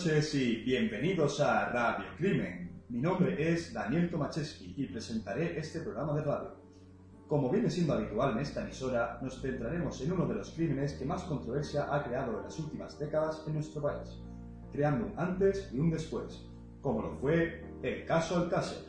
Noches y bienvenidos a Radio Crimen. Mi nombre es Daniel Tomaszewski y presentaré este programa de radio. Como viene siendo habitual en esta emisora, nos centraremos en uno de los crímenes que más controversia ha creado en las últimas décadas en nuestro país, creando un antes y un después, como lo fue el caso Alcácer.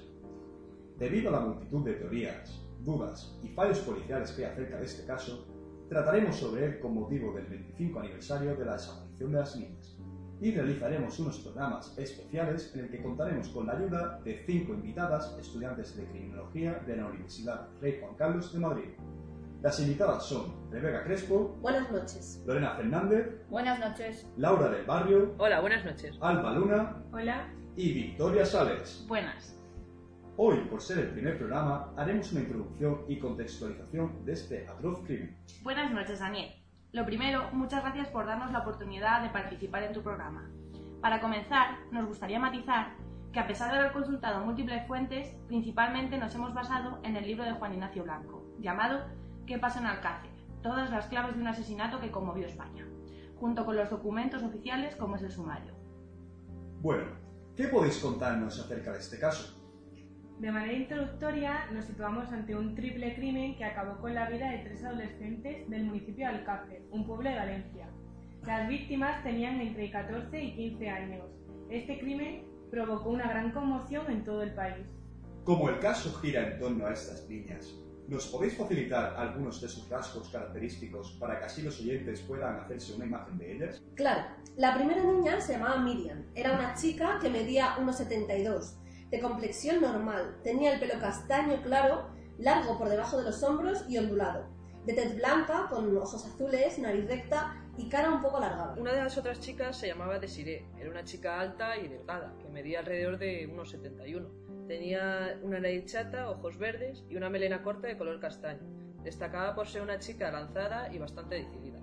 Debido a la multitud de teorías, dudas y fallos policiales que hay acerca de este caso, trataremos sobre él con motivo del 25 aniversario de la desaparición de las niñas y realizaremos unos programas especiales en el que contaremos con la ayuda de cinco invitadas estudiantes de criminología de la Universidad Rey Juan Carlos de Madrid. Las invitadas son Rebeca Crespo, Buenas noches. Lorena Fernández, Buenas noches. Laura del Barrio, Hola, buenas noches. Alba Luna Hola. y Victoria Sales. Buenas. Hoy, por ser el primer programa, haremos una introducción y contextualización de este atroz crimen. Buenas noches, Daniel. Lo primero, muchas gracias por darnos la oportunidad de participar en tu programa. Para comenzar, nos gustaría matizar que a pesar de haber consultado múltiples fuentes, principalmente nos hemos basado en el libro de Juan Ignacio Blanco, llamado ¿Qué pasa en Alcácer? Todas las claves de un asesinato que conmovió España, junto con los documentos oficiales como es el sumario. Bueno, ¿qué podéis contarnos acerca de este caso? De manera introductoria, nos situamos ante un triple crimen que acabó con la vida de tres adolescentes del municipio de Alcácer, un pueblo de Valencia. Las víctimas tenían entre 14 y 15 años. Este crimen provocó una gran conmoción en todo el país. Como el caso gira en torno a estas niñas, ¿nos podéis facilitar algunos de sus rasgos característicos para que así los oyentes puedan hacerse una imagen de ellas? Claro, la primera niña se llamaba Miriam. Era una chica que medía 1,72, de complexión normal. Tenía el pelo castaño claro, largo por debajo de los hombros y ondulado. De tez blanca, con ojos azules, nariz recta y cara un poco alargada. Una de las otras chicas se llamaba Desiree. Era una chica alta y delgada, que medía alrededor de unos 71. Tenía una nariz chata, ojos verdes y una melena corta de color castaño. Destacaba por ser una chica lanzada y bastante decidida.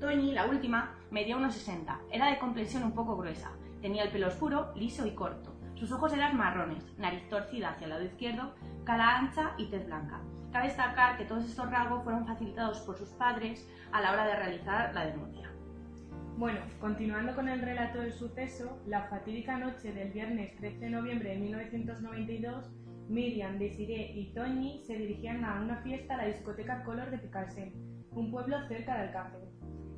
Toñi, la última, medía unos 60. Era de complexión un poco gruesa. Tenía el pelo oscuro, liso y corto. Sus ojos eran marrones, nariz torcida hacia el lado izquierdo, cara ancha y tez blanca. Cabe destacar que todos estos rasgos fueron facilitados por sus padres a la hora de realizar la denuncia. Bueno, continuando con el relato del suceso, la fatídica noche del viernes 13 de noviembre de 1992, Miriam, Desiree y Toñi se dirigían a una fiesta a la discoteca Color de Picasen, un pueblo cerca de Alcácer.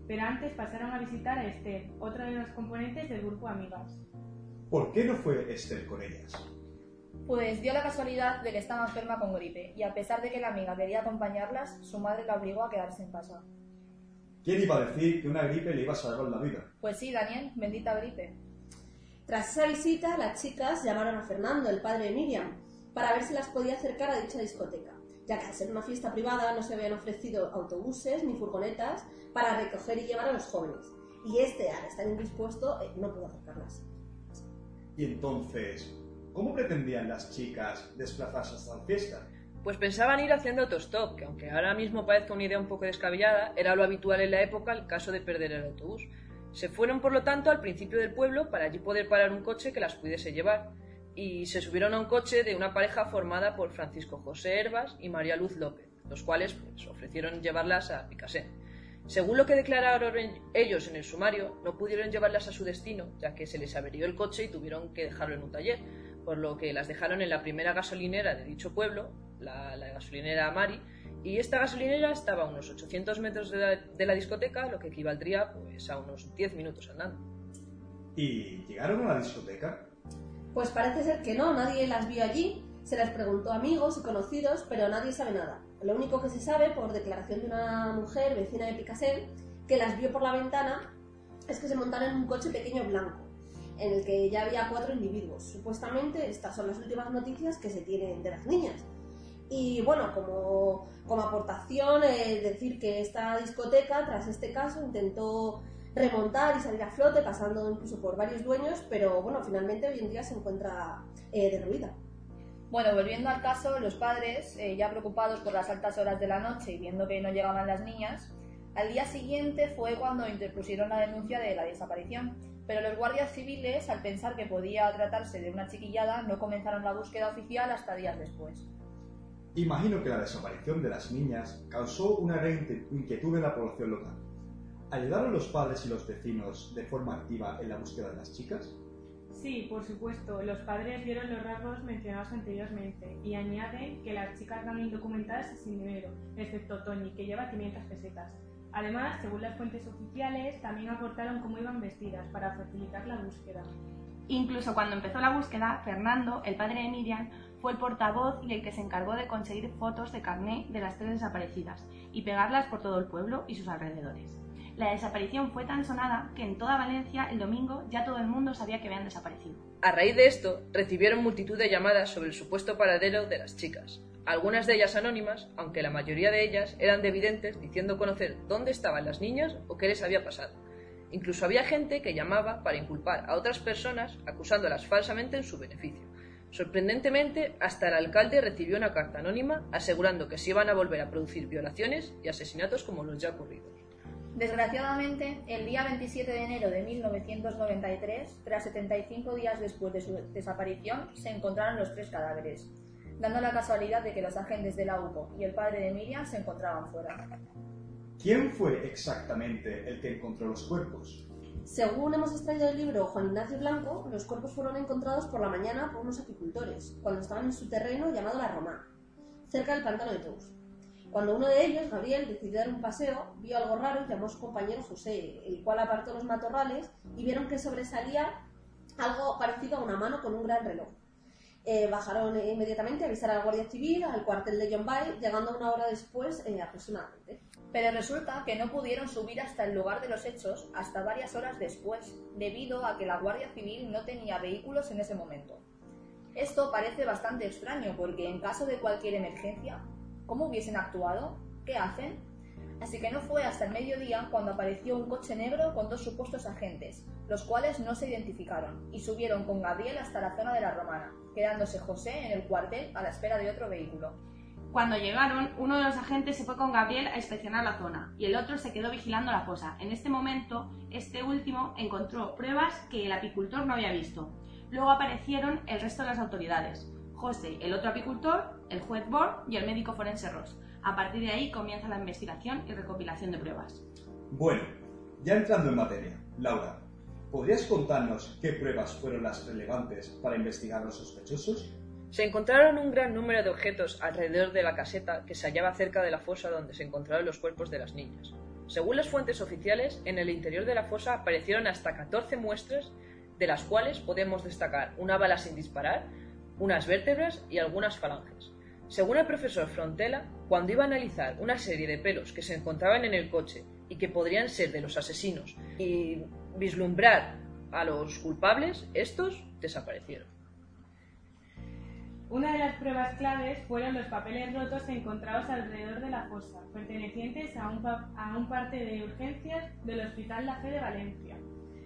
Pero antes pasaron a visitar a Esther, otra de las componentes del grupo Amigas. ¿Por qué no fue Esther con ellas? Pues dio la casualidad de que estaba enferma con gripe y a pesar de que la amiga quería acompañarlas, su madre la obligó a quedarse en casa. ¿Quién iba a decir que una gripe le iba a salvar la vida? Pues sí, Daniel, bendita gripe. Tras esa visita, las chicas llamaron a Fernando, el padre de Miriam, para ver si las podía acercar a dicha discoteca, ya que al ser una fiesta privada no se habían ofrecido autobuses ni furgonetas para recoger y llevar a los jóvenes. Y este, al estar indispuesto, eh, no pudo acercarlas. Y entonces, ¿cómo pretendían las chicas desplazarse hasta la fiesta? Pues pensaban ir haciendo autostop, que aunque ahora mismo parezca una idea un poco descabellada, era lo habitual en la época el caso de perder el autobús. Se fueron, por lo tanto, al principio del pueblo para allí poder parar un coche que las pudiese llevar. Y se subieron a un coche de una pareja formada por Francisco José Herbas y María Luz López, los cuales pues, ofrecieron llevarlas a Picasen. Según lo que declararon ellos en el sumario, no pudieron llevarlas a su destino, ya que se les averió el coche y tuvieron que dejarlo en un taller, por lo que las dejaron en la primera gasolinera de dicho pueblo, la, la gasolinera Mari, y esta gasolinera estaba a unos 800 metros de la, de la discoteca, lo que equivaldría pues, a unos 10 minutos andando. ¿Y llegaron a la discoteca? Pues parece ser que no, nadie las vio allí. Se les preguntó a amigos y conocidos, pero nadie sabe nada. Lo único que se sabe, por declaración de una mujer vecina de Picassel, que las vio por la ventana, es que se montaron en un coche pequeño blanco, en el que ya había cuatro individuos. Supuestamente estas son las últimas noticias que se tienen de las niñas. Y bueno, como, como aportación, eh, decir que esta discoteca, tras este caso, intentó remontar y salir a flote, pasando incluso por varios dueños, pero bueno, finalmente hoy en día se encuentra eh, derruida. Bueno, volviendo al caso, los padres, eh, ya preocupados por las altas horas de la noche y viendo que no llegaban las niñas, al día siguiente fue cuando interpusieron la denuncia de la desaparición. Pero los guardias civiles, al pensar que podía tratarse de una chiquillada, no comenzaron la búsqueda oficial hasta días después. Imagino que la desaparición de las niñas causó una gran inquietud en la población local. ¿Ayudaron los padres y los vecinos de forma activa en la búsqueda de las chicas? Sí, por supuesto, los padres vieron los rasgos mencionados anteriormente y añaden que las chicas van indocumentadas y sin dinero, excepto Tony, que lleva 500 pesetas. Además, según las fuentes oficiales, también aportaron cómo iban vestidas para facilitar la búsqueda. Incluso cuando empezó la búsqueda, Fernando, el padre de Miriam, fue el portavoz y el que se encargó de conseguir fotos de carné de las tres desaparecidas y pegarlas por todo el pueblo y sus alrededores. La desaparición fue tan sonada que en toda Valencia el domingo ya todo el mundo sabía que habían desaparecido. A raíz de esto, recibieron multitud de llamadas sobre el supuesto paradero de las chicas, algunas de ellas anónimas, aunque la mayoría de ellas eran de evidentes diciendo conocer dónde estaban las niñas o qué les había pasado. Incluso había gente que llamaba para inculpar a otras personas acusándolas falsamente en su beneficio. Sorprendentemente, hasta el alcalde recibió una carta anónima asegurando que se iban a volver a producir violaciones y asesinatos como los ya ocurridos. Desgraciadamente, el día 27 de enero de 1993, tras 75 días después de su desaparición, se encontraron los tres cadáveres, dando la casualidad de que los agentes de la UPO y el padre de Miriam se encontraban fuera. ¿Quién fue exactamente el que encontró los cuerpos? Según hemos extraído del libro Juan Ignacio Blanco, los cuerpos fueron encontrados por la mañana por unos apicultores, cuando estaban en su terreno llamado La Romana, cerca del pantano de Tous. Cuando uno de ellos, Gabriel, decidió dar un paseo, vio algo raro y llamó a su compañero José, el cual apartó los matorrales y vieron que sobresalía algo parecido a una mano con un gran reloj. Eh, bajaron inmediatamente a avisar a la Guardia Civil, al cuartel de John Bay, llegando una hora después eh, aproximadamente. Pero resulta que no pudieron subir hasta el lugar de los hechos hasta varias horas después, debido a que la Guardia Civil no tenía vehículos en ese momento. Esto parece bastante extraño porque en caso de cualquier emergencia, ¿Cómo hubiesen actuado? ¿Qué hacen? Así que no fue hasta el mediodía cuando apareció un coche negro con dos supuestos agentes, los cuales no se identificaron, y subieron con Gabriel hasta la zona de la Romana, quedándose José en el cuartel a la espera de otro vehículo. Cuando llegaron, uno de los agentes se fue con Gabriel a inspeccionar la zona y el otro se quedó vigilando la fosa. En este momento, este último encontró pruebas que el apicultor no había visto. Luego aparecieron el resto de las autoridades. José, el otro apicultor, el juez Borg y el médico forense Ross. A partir de ahí comienza la investigación y recopilación de pruebas. Bueno, ya entrando en materia, Laura, ¿podrías contarnos qué pruebas fueron las relevantes para investigar a los sospechosos? Se encontraron un gran número de objetos alrededor de la caseta que se hallaba cerca de la fosa donde se encontraron los cuerpos de las niñas. Según las fuentes oficiales, en el interior de la fosa aparecieron hasta 14 muestras, de las cuales podemos destacar una bala sin disparar, unas vértebras y algunas falanges. Según el profesor Frontela, cuando iba a analizar una serie de pelos que se encontraban en el coche y que podrían ser de los asesinos y vislumbrar a los culpables, estos desaparecieron. Una de las pruebas claves fueron los papeles rotos encontrados alrededor de la fosa, pertenecientes a un, a un parte de urgencias del Hospital La Fe de Valencia,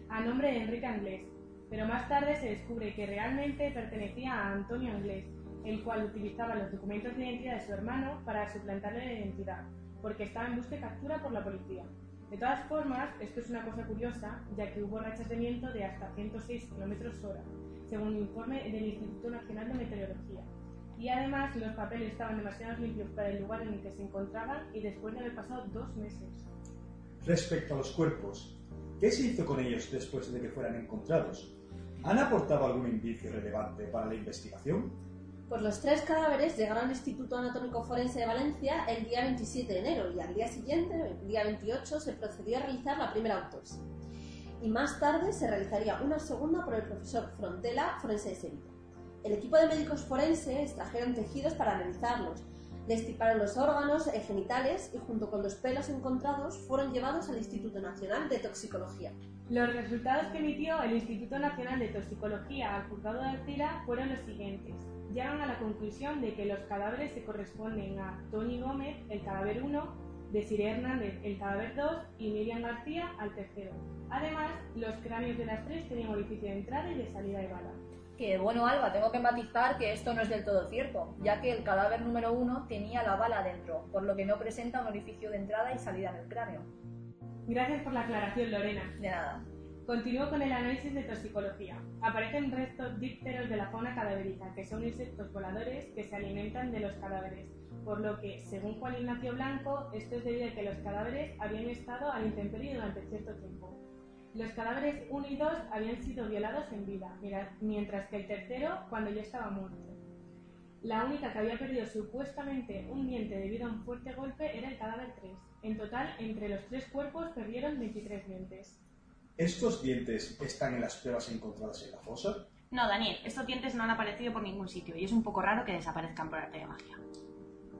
a nombre de Enrique Anglés, pero más tarde se descubre que realmente pertenecía a Antonio Anglés, el cual utilizaba los documentos de identidad de su hermano para suplantarle la identidad, porque estaba en busca y captura por la policía. De todas formas, esto es una cosa curiosa, ya que hubo rachas de viento de hasta 106 km hora, según un informe del Instituto Nacional de Meteorología. Y además, los papeles estaban demasiado limpios para el lugar en el que se encontraban y después de haber pasado dos meses. Respecto a los cuerpos, ¿qué se hizo con ellos después de que fueran encontrados? ¿Han aportado algún indicio relevante para la investigación? Pues los tres cadáveres llegaron al Instituto Anatómico Forense de Valencia el día 27 de enero y al día siguiente, el día 28, se procedió a realizar la primera autopsia. Y más tarde se realizaría una segunda por el profesor Frontela, forense de Sevilla. El equipo de médicos forenses extrajeron tejidos para analizarlos, les tiparon los órganos genitales y junto con los pelos encontrados fueron llevados al Instituto Nacional de Toxicología. Los resultados que emitió el Instituto Nacional de Toxicología al juzgado de Alcira fueron los siguientes. Llegan a la conclusión de que los cadáveres se corresponden a Tony Gómez, el cadáver 1, Desiree Hernández, el cadáver 2 y Miriam García, al tercero. Además, los cráneos de las tres tenían orificio de entrada y de salida de bala. Que bueno, Alba, tengo que matizar que esto no es del todo cierto, ya que el cadáver número uno tenía la bala dentro, por lo que no presenta un orificio de entrada y salida en el cráneo. Gracias por la aclaración, Lorena. De nada. Continúo con el análisis de toxicología. Aparecen restos dípteros de la fauna cadavérica, que son insectos voladores que se alimentan de los cadáveres, por lo que, según Juan Ignacio Blanco, esto es debido a que los cadáveres habían estado al intemperie durante cierto tiempo. Los cadáveres 1 y 2 habían sido violados en vida, mientras que el tercero cuando ya estaba muerto. La única que había perdido supuestamente un diente debido a un fuerte golpe era el cadáver 3. En total, entre los tres cuerpos perdieron 23 dientes. ¿Estos dientes están en las pruebas encontradas en la fosa? No, Daniel, estos dientes no han aparecido por ningún sitio y es un poco raro que desaparezcan por arte de magia.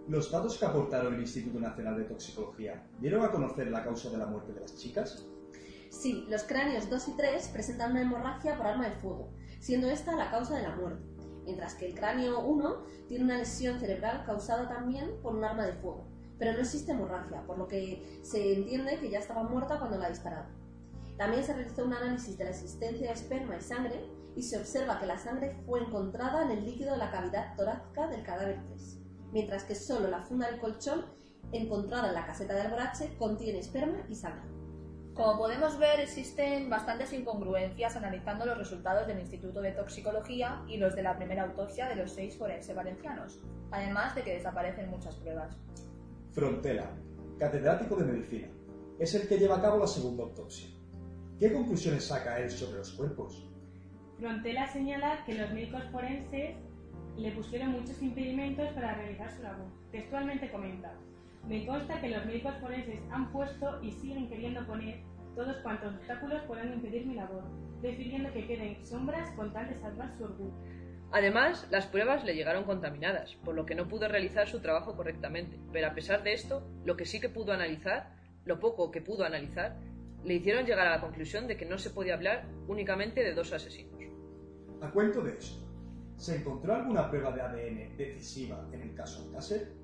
¿Los datos que aportaron el Instituto Nacional de Toxicología dieron a conocer la causa de la muerte de las chicas? Sí, los cráneos 2 y 3 presentan una hemorragia por arma de fuego, siendo esta la causa de la muerte, mientras que el cráneo 1 tiene una lesión cerebral causada también por un arma de fuego, pero no existe hemorragia, por lo que se entiende que ya estaba muerta cuando la dispararon. También se realizó un análisis de la existencia de esperma y sangre y se observa que la sangre fue encontrada en el líquido de la cavidad torácica del cadáver 3, mientras que solo la funda del colchón encontrada en la caseta de alborache contiene esperma y sangre. Como podemos ver, existen bastantes incongruencias analizando los resultados del Instituto de Toxicología y los de la primera autopsia de los seis forenses valencianos, además de que desaparecen muchas pruebas. Frontela, catedrático de medicina, es el que lleva a cabo la segunda autopsia. ¿Qué conclusiones saca él sobre los cuerpos? Frontela señala que los médicos forenses le pusieron muchos impedimentos para realizar su labor. Textualmente comenta, me consta que los médicos forenses han puesto y siguen queriendo poner todos cuantos obstáculos puedan impedir mi labor, decidiendo que queden sombras con tal de salvar su orgullo. Además, las pruebas le llegaron contaminadas, por lo que no pudo realizar su trabajo correctamente. Pero a pesar de esto, lo que sí que pudo analizar, lo poco que pudo analizar, le hicieron llegar a la conclusión de que no se podía hablar únicamente de dos asesinos. A cuento de esto, ¿se encontró alguna prueba de ADN decisiva en el caso Alcácer?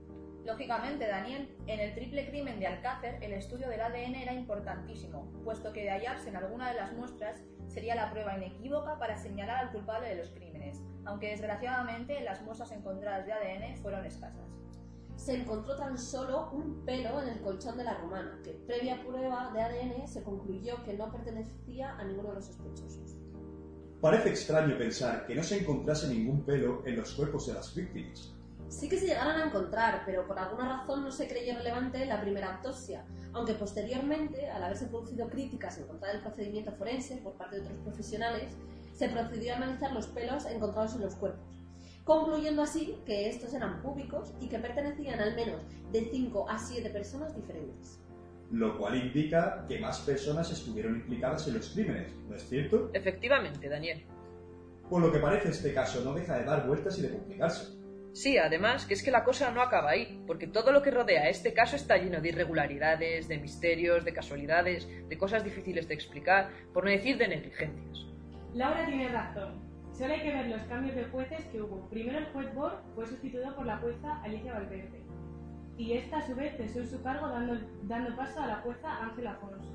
Lógicamente, Daniel, en el triple crimen de Alcácer, el estudio del ADN era importantísimo, puesto que de hallarse en alguna de las muestras sería la prueba inequívoca para señalar al culpable de los crímenes, aunque desgraciadamente las muestras encontradas de ADN fueron escasas. Se encontró tan solo un pelo en el colchón de la romana, que previa prueba de ADN se concluyó que no pertenecía a ninguno de los sospechosos. Parece extraño pensar que no se encontrase ningún pelo en los cuerpos de las víctimas, Sí que se llegaron a encontrar, pero por alguna razón no se creyó relevante la primera autopsia, aunque posteriormente, al haberse producido críticas en contra del procedimiento forense por parte de otros profesionales, se procedió a analizar los pelos encontrados en los cuerpos, concluyendo así que estos eran públicos y que pertenecían al menos de 5 a 7 personas diferentes. Lo cual indica que más personas estuvieron implicadas en los crímenes, ¿no es cierto? Efectivamente, Daniel. Por lo que parece este caso no deja de dar vueltas y de complicarse. Sí, además, que es que la cosa no acaba ahí, porque todo lo que rodea este caso está lleno de irregularidades, de misterios, de casualidades, de cosas difíciles de explicar, por no decir de negligencias. Laura tiene razón. Solo hay que ver los cambios de jueces que hubo. Primero el juez Bor fue sustituido por la jueza Alicia Valverde. Y esta a su vez cesó su cargo dando, dando paso a la jueza Ángela Afonso.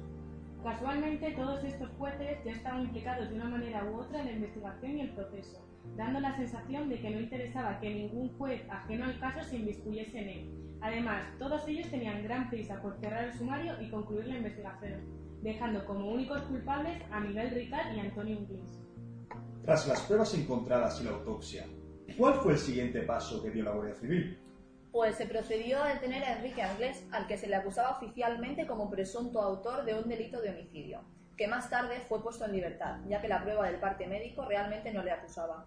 Casualmente todos estos jueces ya estaban implicados de una manera u otra en la investigación y el proceso dando la sensación de que no interesaba que ningún juez ajeno al caso se inmiscuyese en él. Además, todos ellos tenían gran prisa por cerrar el sumario y concluir la investigación, dejando como únicos culpables a Miguel Ricard y Antonio Inglés. Tras las pruebas encontradas y la autopsia, ¿cuál fue el siguiente paso que dio la Guardia Civil? Pues se procedió a detener a Enrique Anglés, al que se le acusaba oficialmente como presunto autor de un delito de homicidio que más tarde fue puesto en libertad, ya que la prueba del parte médico realmente no le acusaba.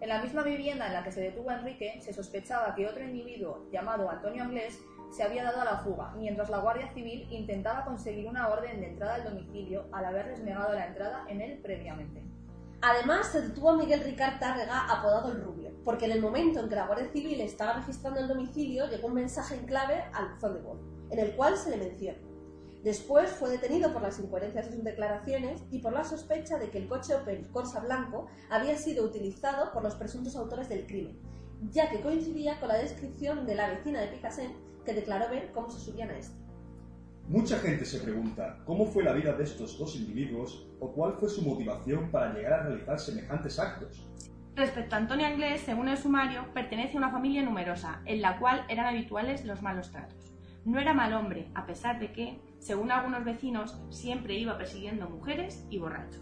En la misma vivienda en la que se detuvo Enrique, se sospechaba que otro individuo llamado Antonio Anglés se había dado a la fuga, mientras la Guardia Civil intentaba conseguir una orden de entrada al domicilio al haberles negado la entrada en él previamente. Además, se detuvo a Miguel Ricard Tárrega, apodado el Rubio, porque en el momento en que la Guardia Civil estaba registrando el domicilio, llegó un mensaje en clave al buzón en el cual se le menciona. Después fue detenido por las incoherencias de sus declaraciones y por la sospecha de que el coche Opel Corsa Blanco había sido utilizado por los presuntos autores del crimen, ya que coincidía con la descripción de la vecina de Picasen que declaró ver cómo se subían a este. Mucha gente se pregunta cómo fue la vida de estos dos individuos o cuál fue su motivación para llegar a realizar semejantes actos. Respecto a Antonio Anglés, según el sumario, pertenece a una familia numerosa, en la cual eran habituales los malos tratos. No era mal hombre, a pesar de que, según algunos vecinos, siempre iba persiguiendo mujeres y borracho.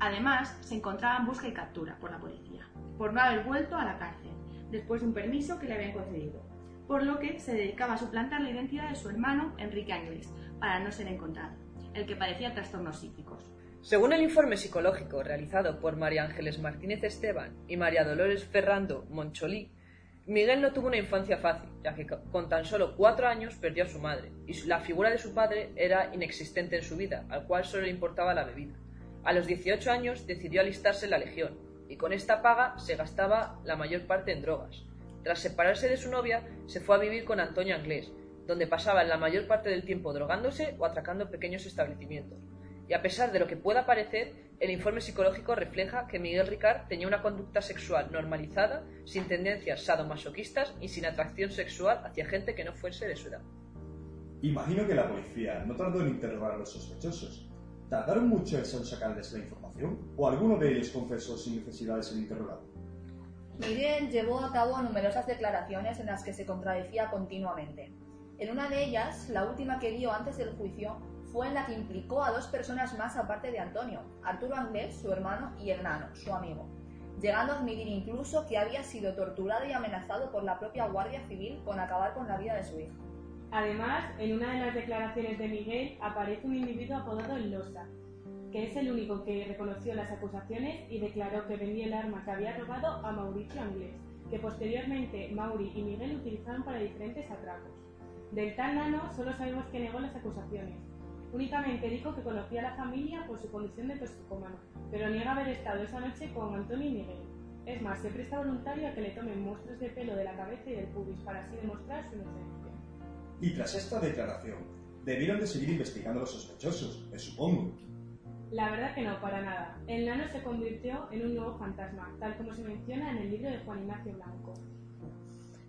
Además, se encontraba en busca y captura por la policía, por no haber vuelto a la cárcel, después de un permiso que le habían concedido, por lo que se dedicaba a suplantar la identidad de su hermano Enrique Anglés, para no ser encontrado, el que padecía trastornos psíquicos. Según el informe psicológico realizado por María Ángeles Martínez Esteban y María Dolores Ferrando Moncholí, Miguel no tuvo una infancia fácil, ya que con tan solo cuatro años perdió a su madre, y la figura de su padre era inexistente en su vida, al cual solo le importaba la bebida. A los 18 años decidió alistarse en la Legión, y con esta paga se gastaba la mayor parte en drogas. Tras separarse de su novia, se fue a vivir con Antonio Anglés, donde pasaba la mayor parte del tiempo drogándose o atracando pequeños establecimientos. Y a pesar de lo que pueda parecer, el informe psicológico refleja que Miguel Ricard tenía una conducta sexual normalizada, sin tendencias sadomasoquistas y sin atracción sexual hacia gente que no fuese de su edad. Imagino que la policía no tardó en interrogar a los sospechosos. ¿Tardaron mucho en sacarles la información? ¿O alguno de ellos confesó sin necesidad de ser interrogado? Miguel llevó a cabo numerosas declaraciones en las que se contradecía continuamente. En una de ellas, la última que dio antes del juicio, fue en la que implicó a dos personas más aparte de Antonio, Arturo Anglés, su hermano, y Hernano, su amigo, llegando a admitir incluso que había sido torturado y amenazado por la propia Guardia Civil con acabar con la vida de su hijo. Además, en una de las declaraciones de Miguel aparece un individuo apodado El Losa, que es el único que reconoció las acusaciones y declaró que vendía el arma que había robado a Mauricio Anglés, que posteriormente Mauri y Miguel utilizaron para diferentes atracos. Del tal nano solo sabemos que negó las acusaciones, Únicamente dijo que conocía a la familia por su condición de toxicómano, pero niega haber estado esa noche con Antonio y Miguel. Es más, se presta voluntario a que le tomen muestras de pelo de la cabeza y del pubis para así demostrar su inocencia. Y tras esta declaración, debieron de seguir investigando a los sospechosos, me supongo. La verdad que no, para nada. El nano se convirtió en un nuevo fantasma, tal como se menciona en el libro de Juan Ignacio Blanco.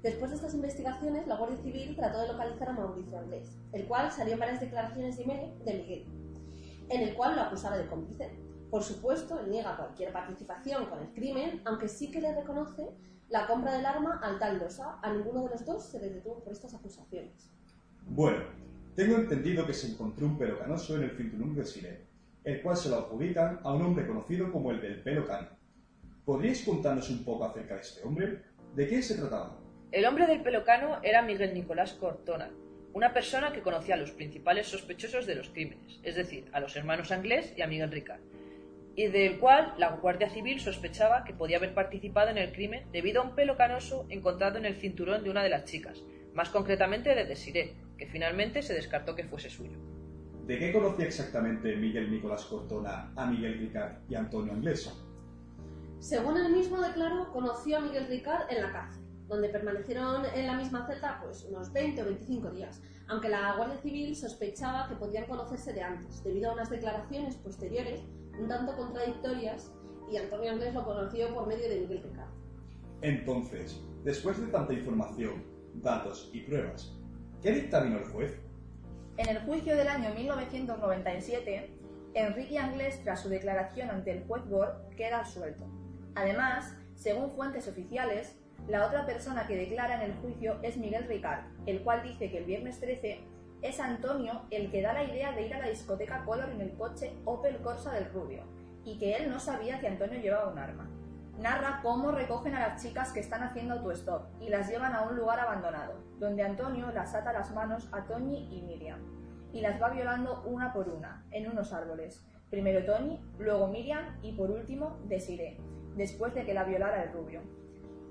Después de estas investigaciones, la Guardia Civil trató de localizar a Mauricio Anglés, el cual salió en varias declaraciones de Miguel, en el cual lo acusaba de cómplice. Por supuesto, niega cualquier participación con el crimen, aunque sí que le reconoce la compra del arma al tal Losa. A ninguno de los dos se le detuvo por estas acusaciones. Bueno, tengo entendido que se encontró un pelo canoso en el cinturón de Siré, el cual se lo adjudican a un hombre conocido como el del pelo cano. ¿Podríais contarnos un poco acerca de este hombre? ¿De qué se trataba? El hombre del pelocano era Miguel Nicolás Cortona, una persona que conocía a los principales sospechosos de los crímenes, es decir, a los hermanos Anglés y a Miguel Ricard, y del cual la Guardia Civil sospechaba que podía haber participado en el crimen debido a un pelo canoso encontrado en el cinturón de una de las chicas, más concretamente de Desiré, que finalmente se descartó que fuese suyo. ¿De qué conocía exactamente Miguel Nicolás Cortona a Miguel Ricard y Antonio Anglés? Según él mismo declaró, conoció a Miguel Ricard en la cárcel donde permanecieron en la misma celda pues unos 20 o 25 días, aunque la Guardia Civil sospechaba que podían conocerse de antes, debido a unas declaraciones posteriores un tanto contradictorias y Antonio Andrés lo conoció por medio de Miguel Ricard. Entonces, después de tanta información, datos y pruebas, ¿qué dictaminó el juez? En el juicio del año 1997, Enrique Anglés, tras su declaración ante el juez Bor, queda absuelto. Además, según fuentes oficiales, la otra persona que declara en el juicio es Miguel Ricard, el cual dice que el viernes 13 es Antonio el que da la idea de ir a la discoteca Color en el coche Opel Corsa del Rubio, y que él no sabía que Antonio llevaba un arma. Narra cómo recogen a las chicas que están haciendo autostop y las llevan a un lugar abandonado, donde Antonio las ata las manos a Toñi y Miriam, y las va violando una por una, en unos árboles. Primero Toñi, luego Miriam y por último Desiree, después de que la violara el rubio.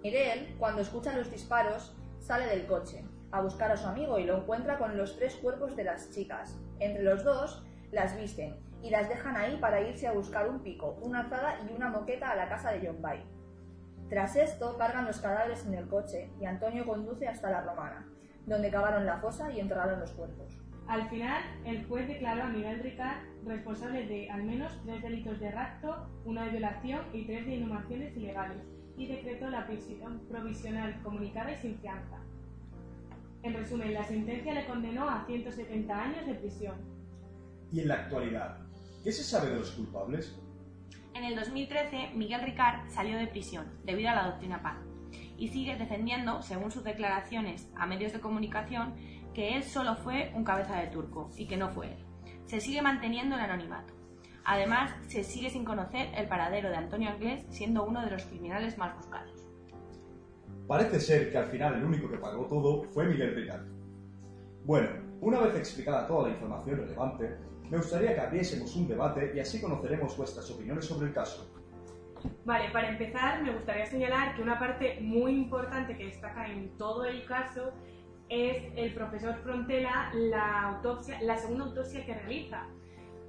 Miguel, cuando escucha los disparos, sale del coche a buscar a su amigo y lo encuentra con los tres cuerpos de las chicas. Entre los dos las visten y las dejan ahí para irse a buscar un pico, una azada y una moqueta a la casa de John Bay. Tras esto, cargan los cadáveres en el coche y Antonio conduce hasta la Romana, donde cavaron la fosa y enterraron los cuerpos. Al final, el juez declaró a Miguel Ricard responsable de al menos tres delitos de rapto, una de violación y tres de inhumaciones ilegales, y decretó la prisión provisional comunicada y sin fianza. En resumen, la sentencia le condenó a 170 años de prisión. Y en la actualidad, ¿qué se sabe de los culpables? En el 2013, Miguel Ricard salió de prisión debido a la doctrina Paz y sigue defendiendo, según sus declaraciones a medios de comunicación, que él solo fue un cabeza de turco y que no fue él. Se sigue manteniendo el anonimato. Además, se sigue sin conocer el paradero de Antonio Anglés, siendo uno de los criminales más buscados. Parece ser que al final el único que pagó todo fue Miguel Ricard. Bueno, una vez explicada toda la información relevante, me gustaría que abriésemos un debate y así conoceremos vuestras opiniones sobre el caso. Vale, para empezar me gustaría señalar que una parte muy importante que destaca en todo el caso es el profesor Frontela la autopsia, la segunda autopsia que realiza,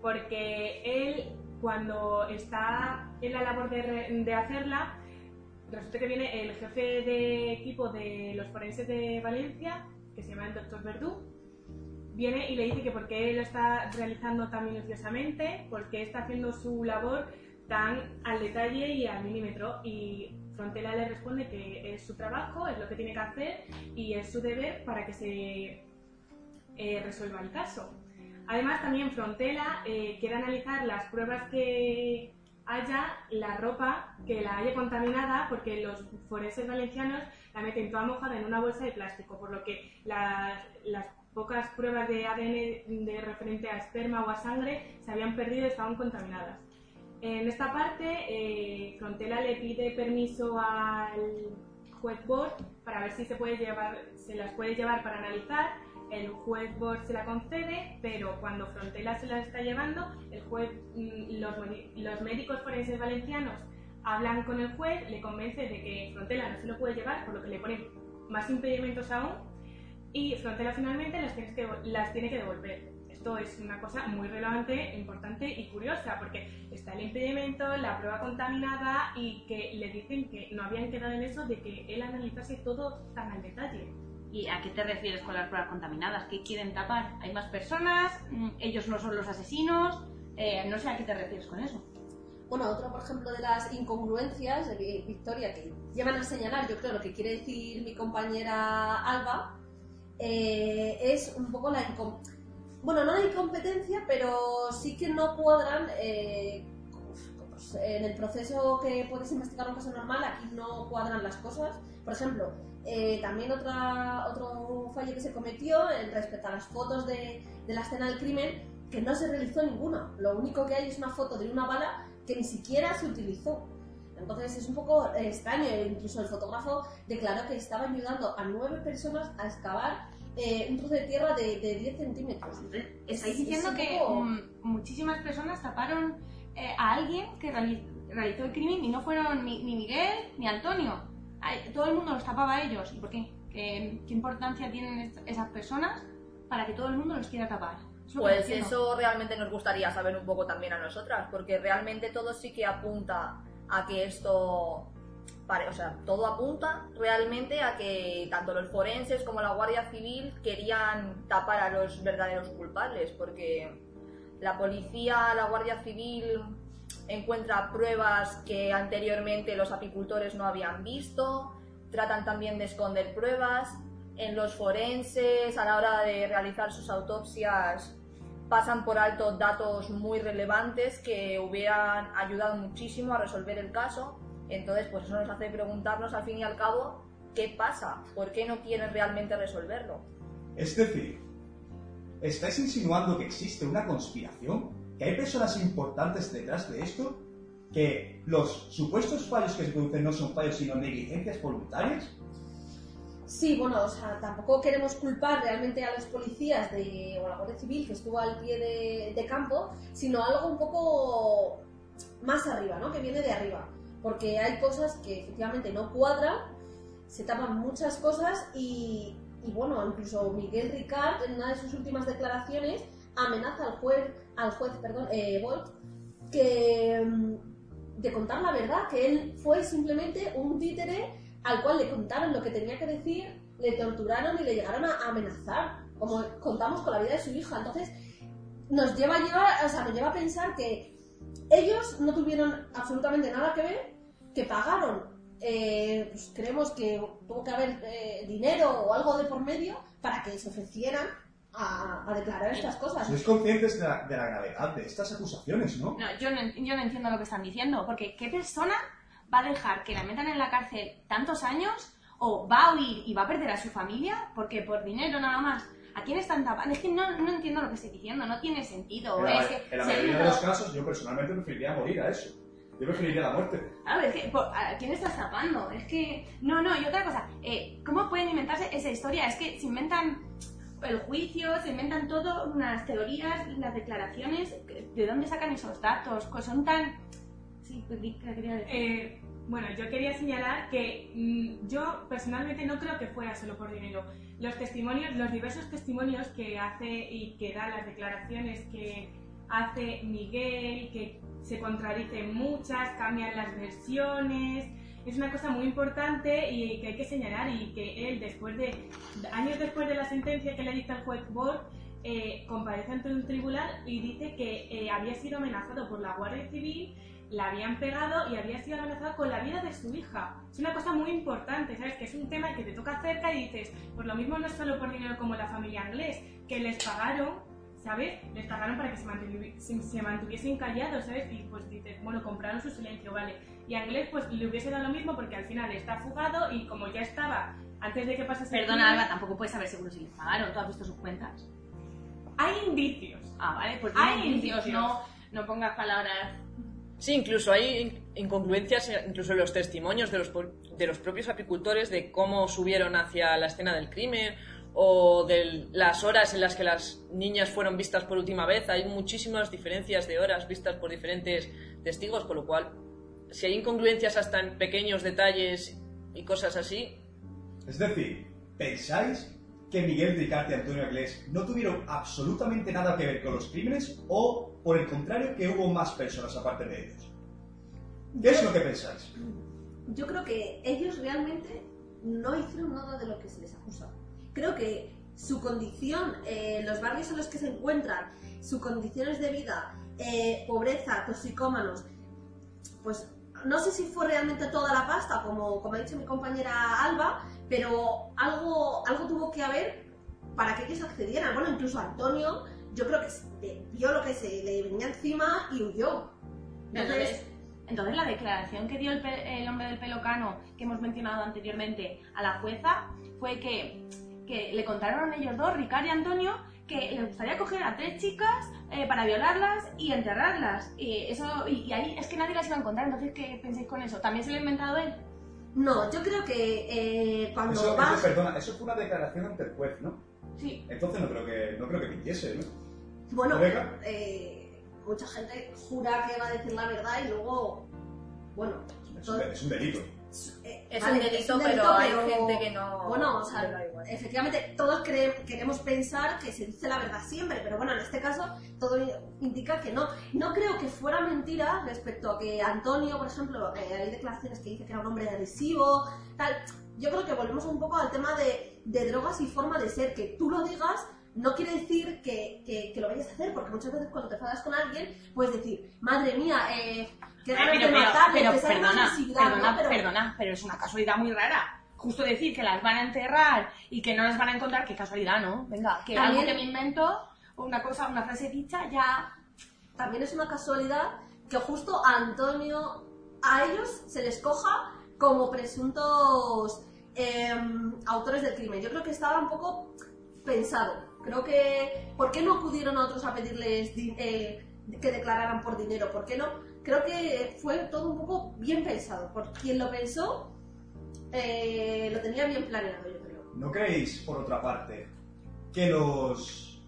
porque él cuando está en la labor de, hacerla, resulta que viene el jefe de equipo de los forenses de Valencia, que se llama el doctor Verdú, viene y le dice que por qué lo está realizando tan minuciosamente, por qué está haciendo su labor tan al detalle y al milímetro. Y Frontela le responde que es su trabajo, es lo que tiene que hacer y es su deber para que se eh, resuelva el caso. Además, también Frontela eh, quiere analizar las pruebas que haya, la ropa que la haya contaminada, porque los forenses valencianos la meten toda mojada en una bolsa de plástico, por lo que las, pocas pruebas de ADN de referente a esperma o a sangre se habían perdido y estaban contaminadas. En esta parte, eh, Frontela le pide permiso al juez Board para ver si se, puede llevar, se las puede llevar para analizar. El juez Board se la concede, pero cuando Frontela se las está llevando, el juez, mm, los, los médicos forenses valencianos hablan con el juez, le convence de que Frontela no se lo puede llevar, por lo que le ponen más impedimentos aún, y Frontera finalmente las las tiene que devolver. Esto es una cosa muy relevante, importante y curiosa, porque está el impedimento, la prueba contaminada y que le dicen que no habían quedado en eso de que él analizase todo tan al detalle. ¿Y a qué te refieres con las pruebas contaminadas? ¿Qué quieren tapar? ¿Hay más personas? Mm, ¿Ellos no son los asesinos? Eh, no sé a qué te refieres con eso. Bueno, otro, por ejemplo, de las incongruencias de Victoria que llevan a señalar, yo creo, lo que quiere decir mi compañera Alba, eh, es un poco la bueno no la incompetencia pero sí que no cuadran eh, pues, en el proceso que puedes investigar un caso normal aquí no cuadran las cosas. Por ejemplo eh, también otra, otro fallo que se cometió respecto a las fotos de, de la escena del crimen que no se realizó ninguna. Lo único que hay es una foto de una bala que ni siquiera se utilizó. Entonces es un poco extraño, incluso el fotógrafo declaró que estaba ayudando a nueve personas a excavar eh, un trozo de tierra de, 10 centímetros. Estáis diciendo que mm, muchísimas personas taparon eh, a alguien que realizó el crimen y no fueron ni, Miguel ni Antonio. Todo el mundo los tapaba a ellos. ¿Y por qué? ¿Qué, importancia tienen esas personas para que todo el mundo los quiera tapar? Pues eso realmente nos gustaría saber un poco también a nosotras, porque realmente todo sí que apunta a que esto, o sea, todo apunta realmente a que tanto los forenses como la Guardia Civil querían tapar a los verdaderos culpables, porque la policía, la Guardia Civil encuentra pruebas que anteriormente los apicultores no habían visto, tratan también de esconder pruebas. En los forenses, a la hora de realizar sus autopsias, pasan por alto datos muy relevantes que hubieran ayudado muchísimo a resolver el caso. Entonces, pues eso nos hace preguntarnos al fin y al cabo qué pasa, por qué no quieren realmente resolverlo. Es decir, ¿estáis insinuando que existe una conspiración? ¿Que hay personas importantes detrás de esto? ¿Que los supuestos fallos que se producen no son fallos sino negligencias voluntarias? Sí, bueno, o sea, tampoco queremos culpar realmente a los policías de, o a la Guardia Civil que estuvo al pie de, campo, sino algo un poco más arriba, ¿no? Que viene de arriba. Porque hay cosas que efectivamente no cuadran, se tapan muchas cosas y, y bueno, incluso Miguel Ricard en una de sus últimas declaraciones amenaza al juez, al juez, perdón, eh, que mm, de contar la verdad, que él fue simplemente un títere al cual le contaron lo que tenía que decir, le torturaron y le llegaron a amenazar, como contamos con la vida de su hija. Entonces, nos lleva a llevar, o sea, nos lleva a pensar que ellos no tuvieron absolutamente nada que ver, que pagaron, eh, pues creemos que tuvo que haber eh, dinero o algo de por medio para que se ofrecieran a, a declarar estas cosas. Sois conscientes de la, de la gravedad de estas acusaciones, ¿no? No, yo no, yo no entiendo lo que están diciendo, porque ¿qué persona va a dejar que la metan en la cárcel tantos años o va a huir y va a perder a su familia porque por dinero nada más? ¿A quién están tapando? Es que no, no entiendo lo que estoy diciendo, no tiene sentido. En la, es que en la mayoría de los casos, yo personalmente preferiría morir a eso. Yo preferiría la muerte. Claro, es que, por- ¿a quién estás tapando? Es que, no, no, y otra cosa, eh, ¿cómo pueden inventarse esa historia? Es que se inventan el juicio, se inventan todo, unas teorías, las declaraciones, ¿de dónde sacan esos datos? Pues son tan... Sí, ¿qué quería decir? Eh, bueno, yo quería señalar que mm, yo personalmente no creo que fuera solo por dinero. Los testimonios, los diversos testimonios que hace y que da las declaraciones que hace Miguel, que se contradicen muchas, cambian las versiones, es una cosa muy importante y que hay que señalar y que él después de años después de la sentencia que le dicta el juez Bort eh, comparece ante un tribunal y dice que eh, había sido amenazado por la Guardia Civil la habían pegado y había sido amenazado con la vida de su hija. Es una cosa muy importante, ¿sabes? Que es un tema que te toca cerca y dices, pues lo mismo no es solo por dinero como la familia inglés, que les pagaron, ¿sabes? Les pagaron para que se, mantuvi- se- se mantuviesen callados, ¿sabes? Y pues dices, bueno, compraron su silencio, ¿vale? Y a inglés pues le hubiese dado lo mismo porque al final está fugado y como ya estaba antes de que pasase el Perdona, crimen, Alba, tampoco puedes saber seguro si les pagaron, tú has visto sus cuentas. hay indicios. Ah, vale, pues Hay indicios, indicios. no, no pongas palabras... Sí, incluso hay in- incongruencias, incluso en los testimonios de los, po- de los propios apicultores de cómo subieron hacia la escena del crimen o de las horas en las que las niñas fueron vistas por última vez. Hay muchísimas diferencias de horas vistas por diferentes testigos, con lo cual, si hay incongruencias hasta en pequeños detalles y cosas así, Es decir, ¿pensáis que Miguel Ricarte y Antonio Aglés no tuvieron absolutamente nada que ver con los crímenes o, por el contrario, que hubo más personas aparte de ellos? ¿Qué es lo que pensáis? Yo creo que ellos realmente no hicieron nada de lo que se les acusa. Creo que su condición, eh, los barrios en los que se encuentran, sus condiciones de vida, eh, pobreza, toxicómanos, pues no sé si fue realmente toda la pasta, como, como ha dicho mi compañera Alba, pero algo, algo tuvo que haber para que ellos accedieran. Bueno, incluso Antonio, yo creo que vio lo que se le venía encima y huyó. Entonces, entonces la declaración que dio el, el hombre del pelo cano que hemos mencionado anteriormente a la jueza fue que, que le contaron ellos dos, Ricardo y Antonio, que les gustaría coger a tres chicas eh, para violarlas y enterrarlas. Y, eso, y, y ahí es que nadie las iba a encontrar, entonces ¿qué pensáis con eso? ¿También se lo ha inventado él? No, yo creo que eh, cuando Eso, vas... eso- perdona, eso fue una declaración ante el juez, ¿no? Sí. Entonces no creo que, no creo que mintiese, ¿no? Bueno, eh, mucha gente jura que va a decir la verdad y luego, bueno, Es un, de- es un delito. Eh, Es vale, un delito, pero hay gente que no- Bueno, o sea, efectivamente, todos cre- queremos pensar que se dice la verdad siempre, pero bueno, en este caso todo indica que no. No creo que fuera mentira respecto a que Antonio, por ejemplo, eh, hay declaraciones que dice que era un hombre agresivo, tal. Yo creo que volvemos un poco al tema de, de drogas y forma de ser, que tú lo digas no quiere decir que, que- que lo vayas a hacer, porque muchas veces cuando te enfadas con alguien, puedes decir, madre mía, eh, qué ganas de matarle, pero perdona, perdona, ¿no? Pero- perdona, pero es una casualidad muy rara. Justo decir que las van a enterrar y que no las van a encontrar, qué casualidad, ¿no? Venga, que También- algo que me invento, una cosa, una frase dicha, ya... también es una casualidad que justo a Antonio, a ellos se les coja como presuntos em, autores del crimen. Yo creo que estaba un poco pensado. Creo que, ¿por qué no acudieron a otros a pedirles di- eh, que declararan por dinero? ¿Por qué no? Creo que fue todo un poco bien pensado. Por quien lo pensó, eh, lo tenía bien planeado, yo creo. ¿No creéis, por otra parte, que los...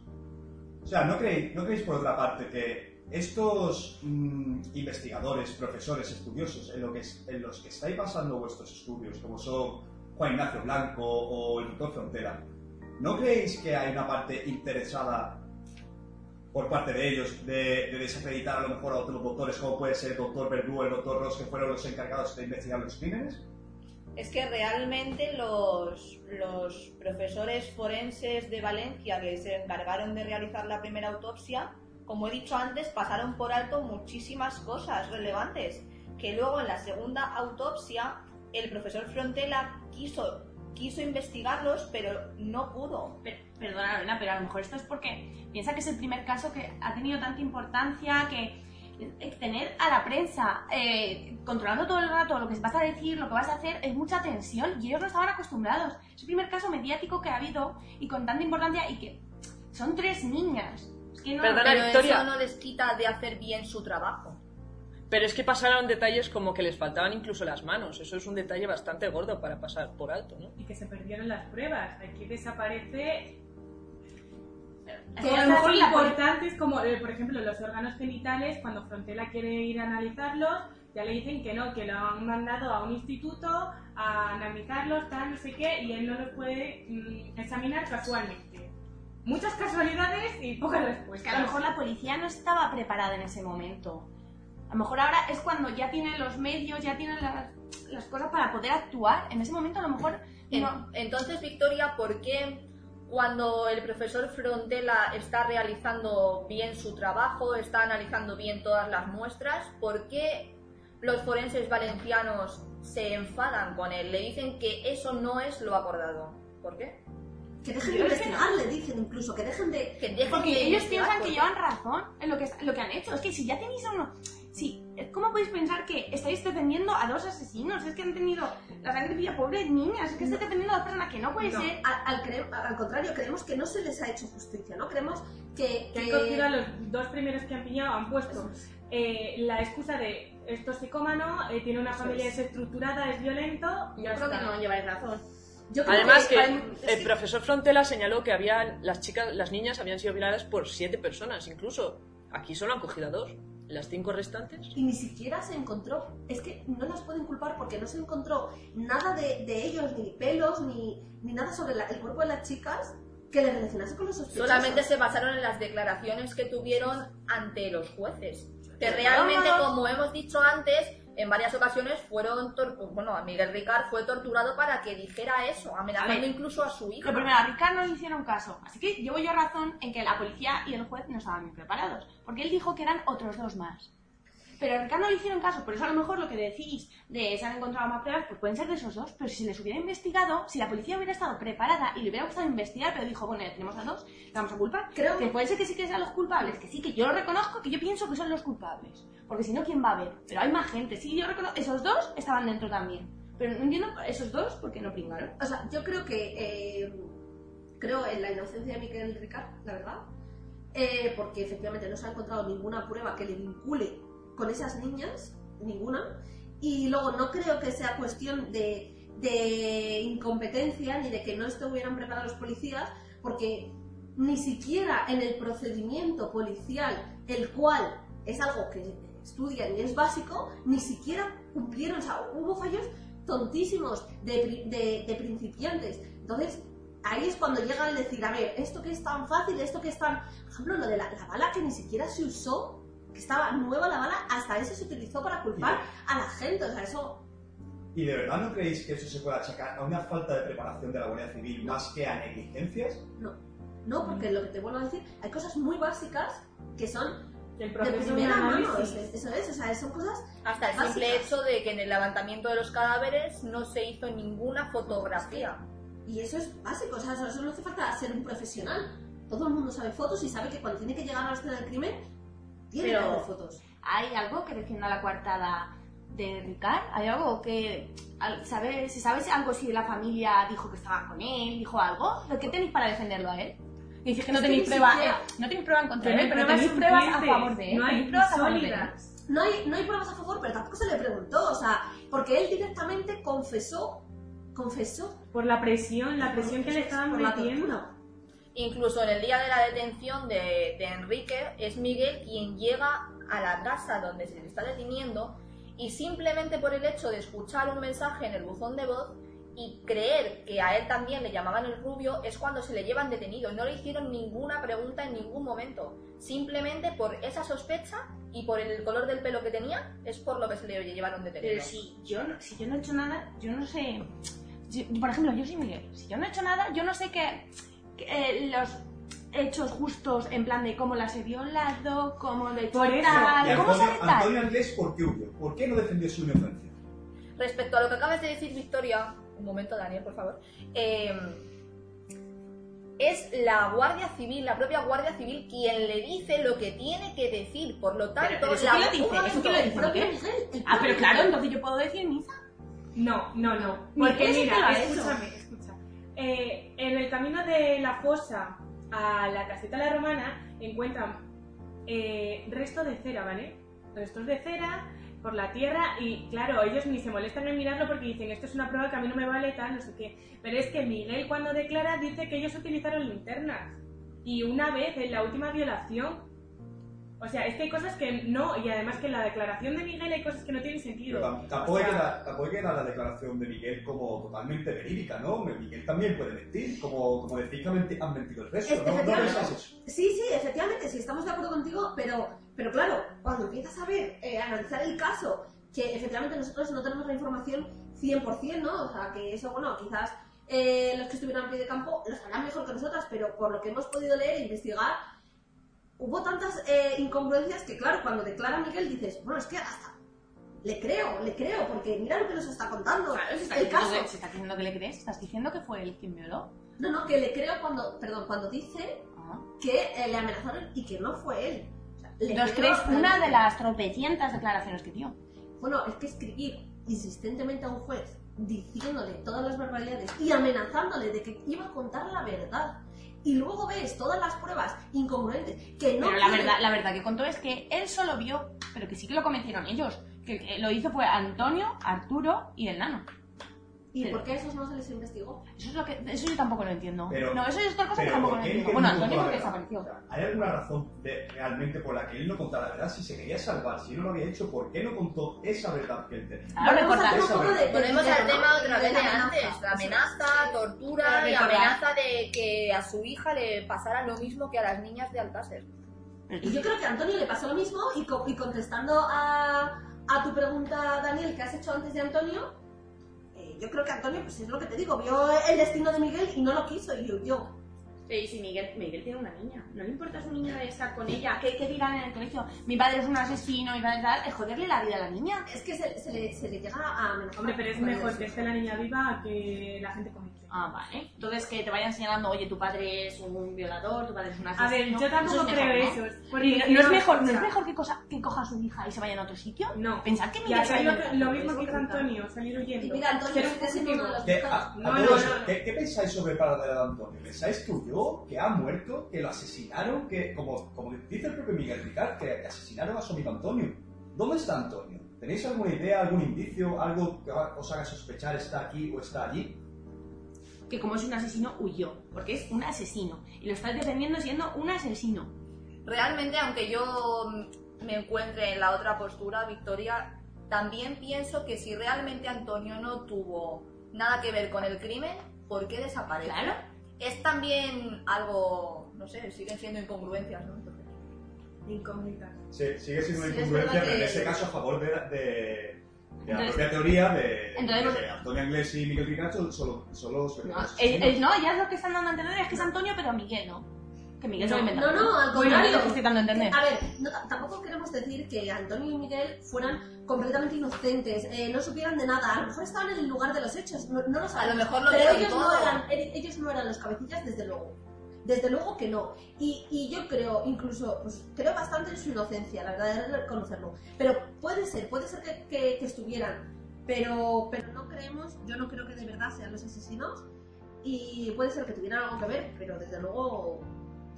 O sea, ¿no creéis, no creéis por otra parte que estos mm, investigadores, profesores, estudiosos, en, lo que en los que estáis basando vuestros estudios, como son Juan Ignacio Blanco o el doctor Frontera, ¿no creéis que hay una parte interesada por parte de ellos de, de desacreditar a lo mejor a otros doctores, como puede ser el doctor Verdú el doctor Ross, que fueron los encargados de investigar los crímenes? Es que realmente los, los profesores forenses de Valencia que se encargaron de realizar la primera autopsia, como he dicho antes, pasaron por alto muchísimas cosas relevantes, que luego en la segunda autopsia el profesor Frontela quiso, quiso investigarlos, pero no pudo. Per- Perdona, Lorena, pero a lo mejor esto es porque piensa que es el primer caso que ha tenido tanta importancia que tener a la prensa eh, controlando todo el rato lo que vas a decir, lo que vas a hacer, es mucha tensión y ellos no estaban acostumbrados. Es el primer caso mediático que ha habido y con tanta importancia y que son tres niñas. Es que no, Perdona, Pero Victoria. eso no les quita de hacer bien su trabajo. Pero es que pasaron detalles como que les faltaban incluso las manos. Eso es un detalle bastante gordo para pasar por alto, ¿no? Y que se perdieron las pruebas. Aquí desaparece que cosas a lo mejor importantes como, eh, por ejemplo, los órganos genitales. Cuando Frontela quiere ir a analizarlos, ya le dicen que no, que lo han mandado a un instituto a analizarlos, tal, no sé qué, y él no los puede mm, examinar casualmente. Muchas casualidades y pocas que respuestas. a lo mejor la policía no estaba preparada en ese momento. A lo mejor ahora es cuando ya tienen los medios, ya tienen las, las cosas para poder actuar. En ese momento a lo mejor no. Entonces, Victoria, ¿por qué cuando el profesor Frontela está realizando bien su trabajo, está analizando bien todas las muestras, ¿por qué los forenses valencianos se enfadan con él? Le dicen que eso no es lo acordado. ¿Por qué? Que dejen de investigar, le dicen incluso, que dejen de... Que dejen Porque de ellos piensan que llevan razón en lo que, lo que han hecho. Es que si ya tenéis a uno... Sí, ¿cómo podéis pensar que estáis defendiendo a dos asesinos? Es que han tenido la sangre fría, pobres niñas. Es que estáis defendiendo a dos personas que no puede No, ser. al, al al contrario, creemos que no se les ha hecho justicia, ¿no? Creemos que... Que han que- cogido a los dos primeros que han pillado, han puesto eh, la excusa de esto es psicómano, eh, tiene una Eso familia es. desestructurada, es violento. Yo creo que está. no lleváis razón. yo creo Además que hay- es el que- profesor Frontela señaló que había las chicas, las niñas habían sido violadas por siete personas, incluso. Aquí solo han cogido a dos. Las cinco restantes. Y ni siquiera se encontró. Es que no las pueden culpar porque no se encontró nada de, de ellos, ni pelos, ni, ni nada sobre la- el cuerpo de las chicas que le relacionase con los sospechosos. Solamente se basaron en las declaraciones que tuvieron ante los jueces. Que realmente, como hemos dicho antes, en varias ocasiones fueron... Bueno, Miguel Ricard fue torturado para que dijera eso, amenazando A incluso a su hija. Lo primero, a Ricard no le hicieron caso. Así que llevo yo razón en que la policía y el juez no estaban bien preparados. Porque él dijo que eran otros dos más. Pero a Ricard no le hicieron caso. Por eso a lo mejor lo que decís de se han encontrado más pruebas, pues pueden ser de esos dos. Pero si les hubiera investigado, si la policía hubiera estado preparada y le hubiera gustado investigar, pero dijo, bueno, ya tenemos a dos, le vamos a culpar. Creo- que puede ser que sí que sean los culpables, que sí, que yo lo reconozco, que yo pienso que son los culpables. Porque si no, ¿quién va a ver? Pero hay más gente. Sí, yo reconozco, esos dos estaban dentro también. Pero no entiendo esos dos por qué no pringaron. O sea, yo creo que. eh, creo en la inocencia de Miquel Ricard, la verdad. eh, porque efectivamente no se ha encontrado ninguna prueba que le vincule con esas niñas, ninguna. Y luego no creo que sea cuestión de, de incompetencia ni de que no estuvieran preparados los policías, porque ni siquiera en el procedimiento policial, el cual es algo que estudian y es básico, ni siquiera cumplieron, o sea, hubo fallos tontísimos de, de- de principiantes. Entonces, ahí es cuando llega al decir, a ver, esto que es tan fácil, esto que es tan... Por ejemplo, lo de la, la bala que ni siquiera se usó, que estaba nueva la bala, hasta eso se utilizó para culpar a la gente. O sea, eso... ¿Y de verdad no creéis que eso se puede achacar a una falta de preparación de la Guardia Civil más que a negligencias? No, no, porque lo que te vuelvo a decir, hay cosas muy básicas que son El de proceso de primera mano. Eso es, o sea, son cosas... Hasta el simple básicas. hecho de que en el levantamiento de los cadáveres no se hizo ninguna fotografía. Y eso es básico, o sea, eso no hace falta ser un profesional. Todo el mundo sabe fotos y sabe que cuando tiene que llegar a la escena del crimen, tiene Pero- que hacer fotos. ¿Hay algo que defienda la coartada de Ricard? ¿Hay algo que... al- ¿sabe, ¿Se sabe si algo si la familia dijo que estaba con él? ¿Dijo algo? ¿Lo que tenéis para defenderlo a él? Y dices que no tenéis pruebas, siquiera- eh, no tenéis pruebas en contra Pero de hay él, pero pruebas tenéis pruebas a favor de él. No hay pruebas a favor de él. sólidas. No hay, no hay pruebas a favor, pero tampoco se le preguntó, o sea, porque él directamente confesó, confesó Por la presión, la presión que le estaban metiendo. Incluso en el día de la detención de, de Enrique, es Miguel quien llega a la casa donde se le está deteniendo y simplemente por el hecho de escuchar un mensaje en el buzón de voz, y creer que a él también le llamaban el rubio es cuando se le llevan detenido. No le hicieron ninguna pregunta en ningún momento. Simplemente por esa sospecha y por el color del pelo que tenía es por lo que se le llevaron detenido. Pero si yo, no, si yo no he hecho nada, yo no sé. si- por ejemplo, yo soy Miguel. Si yo no he hecho nada, yo no sé que, que, eh, los hechos justos en plan de cómo las he violado, cómo de Por eso. tal, ¿cómo Antonio, sabe tal? Antonio Anglés, ¿por qué huyó? ¿Por qué no defendió su inocencia? Respecto a lo que acabas de decir, Victoria, un momento, Daniel, por favor. eh, es la Guardia Civil, la propia Guardia Civil, quien le dice lo que tiene que decir. Por lo tanto, pero eso la- lo dice, eso quién lo dice, Ah, pero claro, entonces yo puedo decir misa. No, no, no. Porque que mira, escúchame, escucha. Eh, en el camino de la fosa a la caseta la romana encuentran eh, restos de cera, ¿vale? Restos de cera por la tierra y claro, ellos ni se molestan en mirarlo porque dicen esto es una prueba que a mí no me vale tal, no sé qué. Pero es que Miguel cuando declara dice que ellos utilizaron linternas. Y una vez en la última violación, o sea, es que hay cosas que no, y además que en la declaración de Miguel hay cosas que no tienen sentido. Pero tam- O tampoco, hay sea, que dar, tampoco hay que dar la declaración de Miguel como totalmente verídica, ¿no? Miguel también puede mentir, como, como decís que han menti- han mentido el resto, ¿no? ¿No? Sí, sí, efectivamente, sí, estamos de acuerdo contigo, pero, pero claro, cuando empiezas a ver, eh, a analizar el caso, que efectivamente nosotros no tenemos la información 100%, ¿no? O sea, que eso, bueno, quizás eh, los que estuvieron a pie de campo lo sabrán mejor que nosotras, pero por lo que hemos podido leer e investigar, hubo tantas eh, incongruencias que, claro, cuando declara Miguel dices, bueno, es que hasta le creo, le creo, porque mira lo que nos está contando. Claro, se está, el caso. que, se está diciendo que le crees, estás diciendo que fue él quien violó. No, no, que le creo cuando, perdón, cuando dice Ah. que eh, le amenazaron y que no fue él. Creo crees una de las tropecientas declaraciones que dio. Bueno, es que escribir insistentemente a un juez diciéndole todas las barbaridades y amenazándole de que iba a contar la verdad y luego ves todas las pruebas incongruentes que no pero la quiere- verdad, la verdad que contó es que él solo vio, pero que sí que lo cometieron ellos. Que el que lo hizo fue Antonio, Arturo y el nano. ¿Y pero- por qué a esos no se les investigó? Eso es lo que, eso yo tampoco lo entiendo. Pero- no, eso es otra cosa que tampoco ¿por lo entiendo. Bueno, no Antonio porque desapareció. O sea, ¿Hay alguna razón de- realmente por la que él no contara la verdad? Si se quería salvar, si no lo había hecho, ¿por qué no contó esa verdad que él tenía? Claro, Volvemos al tema otra vez de antes, la amenaza, tortura y amenaza de que a su hija le pasara lo mismo que a las niñas de Alcácer. Y yo creo que a Antonio le pasó lo mismo y, co- y contestando a, a tu pregunta, Daniel, que has hecho antes de Antonio, yo creo que Antonio, pues es lo que te digo, vio el destino de Miguel y no lo quiso y huyó. Sí, sí, Miguel, Miguel tiene una niña. No le importa a su niña estar con ella. ¿Qué, qué dirán en el colegio? Mi padre es un asesino, mi padre es tal. Es joderle la vida a la niña. Es que se, se le, se le llega a. Hombre, pero es con mejor que esté la niña viva que la gente comience. Ah, vale. Entonces que te vayan señalando, oye, tu padre es un violador, tu padre es un asesino. A ver, yo tampoco es creo mejor, ¿no? eso. Y Porque no, es mejor, no es mejor que, cosa, que coja a su hija y se vayan a otro sitio. No. Pensad que hacer vaya lo, mismo que hizo Antonio, salir huyendo. Y mira, Antonio, uno de los ¿Qué, buscados. a- a No, todo no, eso, no, no. ¿qué- qué pensáis sobre el paradero de Antonio? ¿Pensáis que huyó, que ha muerto, que lo asesinaron, que, como, como dice el propio Miguel Ricard, que asesinaron a su amigo Antonio? ¿Dónde está Antonio? ¿Tenéis alguna idea, algún indicio, algo que os haga sospechar está aquí o está allí? Que como es un asesino, huyó. Porque es un asesino. Y lo estás defendiendo siendo un asesino. Realmente, aunque yo mm, me encuentre en la otra postura, Victoria, también pienso que si realmente Antonio no tuvo nada que ver con el crimen, ¿por qué desaparece? Claro. Es también algo, no sé, siguen siendo incongruencias, ¿no? Entonces, Incógnitas. Sí, sigue siendo una Sí, incongruencia, pero en ese caso a favor de la Entonces- propia teoría de, entonces- de que Antonio Anglés y Miguel son solo, solo No, asesinos. el- el- no, ya lo que están dando a entender es que es Antonio, pero Miguel no. Que Miguel se lo No, inventa. No, no, al contrario. lo dando a entender. A ver, no, tampoco queremos decir que Antonio y Miguel fueran completamente inocentes, eh, no supieran de nada. A lo mejor estaban en el lugar de los hechos, no, no lo sabemos. mejor lo pero ellos no, eran, ellos no eran los cabecillas, desde luego. Desde luego que no. Y, y yo creo, incluso, pues creo bastante en su inocencia, la verdad, es reconocerlo. Pero puede ser, puede ser que, que- que estuvieran. Pero, pero no creemos, yo no creo que de verdad sean los asesinos. Y puede ser que tuvieran algo que ver, pero desde luego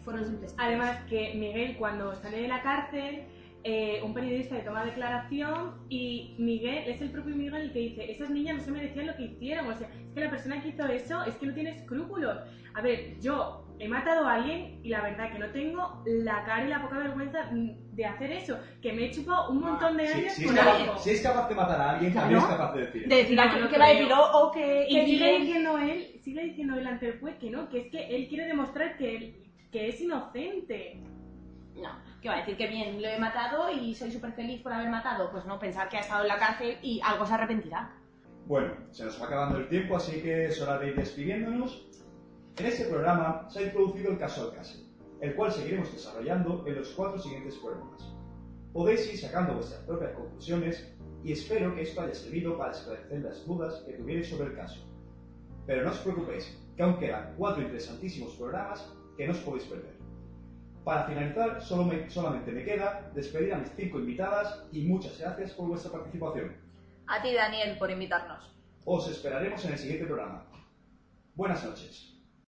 fueron simples. Además que Miguel cuando sale de la cárcel eh, un periodista que toma declaración y Miguel, es el propio Miguel el que dice, esas niñas no se merecían lo que hicieron, o sea, es que la persona que hizo eso es que no tiene escrúpulos. A ver, yo he matado a alguien y la verdad que no tengo la cara y la poca vergüenza de hacer eso, que me he chupado un montón de Si, años si es con capaz, alguien. si es capaz de matar a alguien, también es capaz de decir. De decir, No, "Ah, no que va a decir, o, o que, Y que sigue Miguel- diciendo él, sigue diciendo él ante el juez que no, que es que él quiere demostrar que él que es inocente. No, que va a decir que bien, lo he matado y soy súper feliz por haber matado. Pues no, pensar que ha estado en la cárcel y algo se arrepentirá. Bueno, se nos va acabando el tiempo, así que es hora de ir despidiéndonos. En este programa se ha introducido el caso Alcácer, el cual seguiremos desarrollando en los cuatro siguientes programas. Podéis ir sacando vuestras propias conclusiones y espero que esto haya servido para esclarecer las dudas que tuvierais sobre el caso. Pero no os preocupéis, que aún quedan cuatro interesantísimos programas que no os podéis perder. Para finalizar, solo me- solamente me queda despedir a mis cinco invitadas y muchas gracias por vuestra participación. A ti, Daniel, por invitarnos. Os esperaremos en el siguiente programa. Buenas noches.